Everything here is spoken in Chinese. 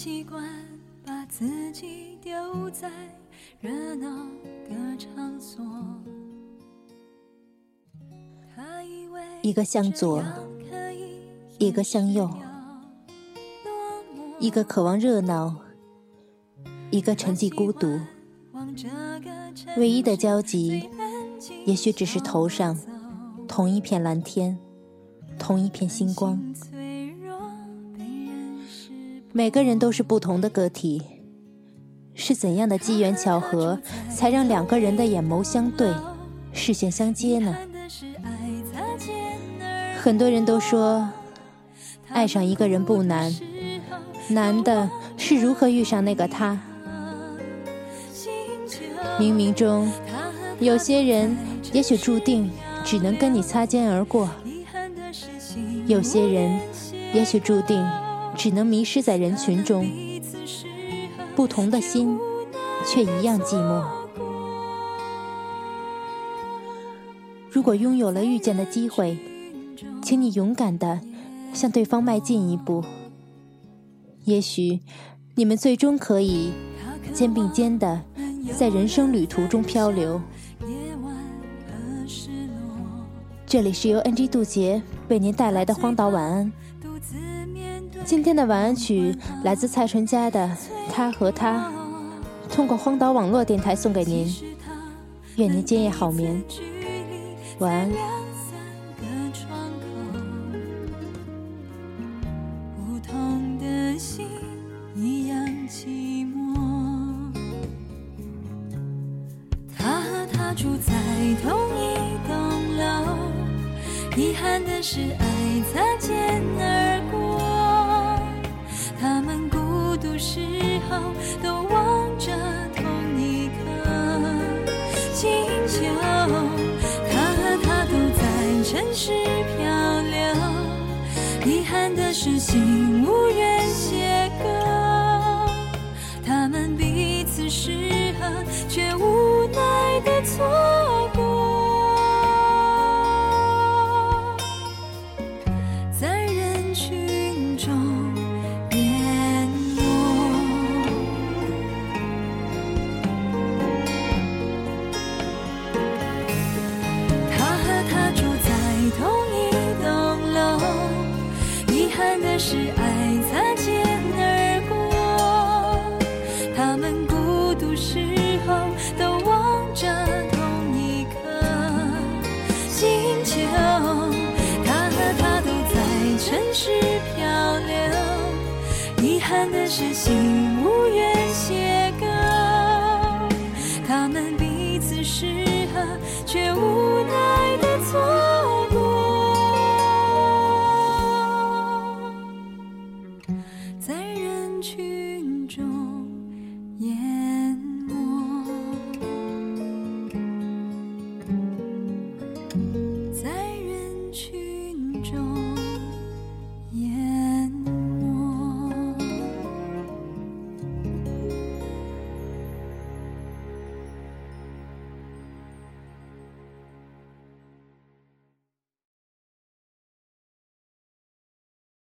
习惯把自己丢在热闹的场所。一个向左一个向右，一个渴望热闹，一个沉寂孤独。唯一的交集，也许只是头上同一片蓝天，同一片星光。每个人都是不同的个体，是怎样的机缘巧合，才让两个人的眼眸相对，视线相接呢？很多人都说，爱上一个人不难，难的是如何遇上那个他。冥冥中，有些人也许注定只能跟你擦肩而过，有些人也许注定只能迷失在人群中。不同的心，却一样寂寞。如果拥有了遇见的机会，请你勇敢的向对方迈进一步。也许你们最终可以肩并肩的在人生旅途中漂流。这里是由 NG 渡劫为您带来的荒岛晚安。今天的晚安曲来自蔡淳佳的《他和他》，通过荒岛网络电台送给您。愿您今夜好眠，晚安。两三个窗口，不同的心一样寂寞。他和她住在同一栋楼，遗憾的是爱擦肩而时候都望着同一颗星球，他和她都在城市漂流，遗憾的是心无遗憾的是爱擦肩而过。他们孤独时候都望着同一颗星球，他和她都在城市漂流，遗憾的是心无缘邂逅。他们彼此适合，却无在人群中。